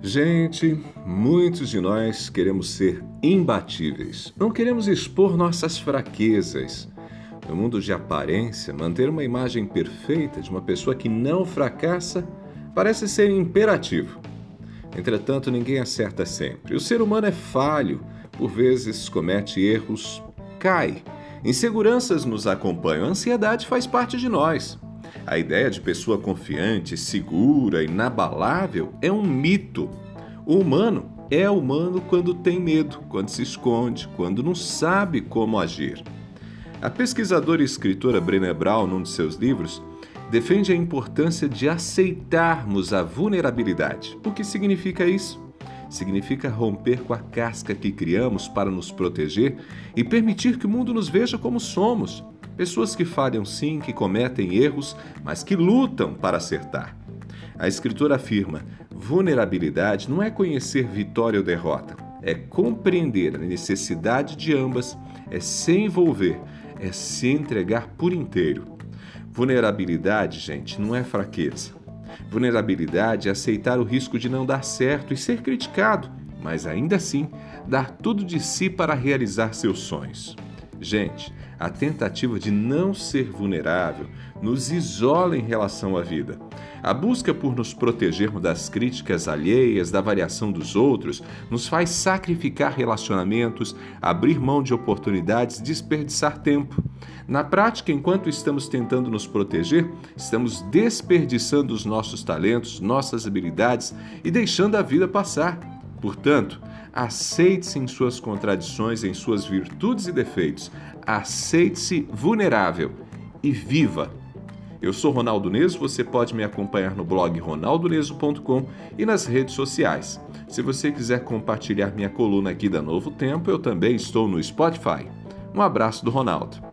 Gente, muitos de nós queremos ser imbatíveis. Não queremos expor nossas fraquezas. No mundo de aparência, manter uma imagem perfeita de uma pessoa que não fracassa parece ser imperativo. Entretanto, ninguém acerta sempre. O ser humano é falho, por vezes comete erros, cai. Inseguranças nos acompanham, a ansiedade faz parte de nós. A ideia de pessoa confiante, segura, inabalável é um mito. O humano é humano quando tem medo, quando se esconde, quando não sabe como agir. A pesquisadora e escritora Brené Brown, num de seus livros, defende a importância de aceitarmos a vulnerabilidade. O que significa isso? Significa romper com a casca que criamos para nos proteger e permitir que o mundo nos veja como somos Pessoas que falham sim, que cometem erros, mas que lutam para acertar. A escritora afirma: vulnerabilidade não é conhecer vitória ou derrota, é compreender a necessidade de ambas, é se envolver, é se entregar por inteiro. Vulnerabilidade, gente, não é fraqueza. Vulnerabilidade é aceitar o risco de não dar certo e ser criticado, mas ainda assim dar tudo de si para realizar seus sonhos. Gente, a tentativa de não ser vulnerável nos isola em relação à vida. A busca por nos protegermos das críticas alheias, da variação dos outros, nos faz sacrificar relacionamentos, abrir mão de oportunidades, desperdiçar tempo. Na prática, enquanto estamos tentando nos proteger, estamos desperdiçando os nossos talentos, nossas habilidades e deixando a vida passar. Portanto, aceite-se em suas contradições, em suas virtudes e defeitos. Aceite-se vulnerável e viva. Eu sou Ronaldo Neso, você pode me acompanhar no blog ronaldoneso.com e nas redes sociais. Se você quiser compartilhar minha coluna aqui da Novo Tempo, eu também estou no Spotify. Um abraço do Ronaldo.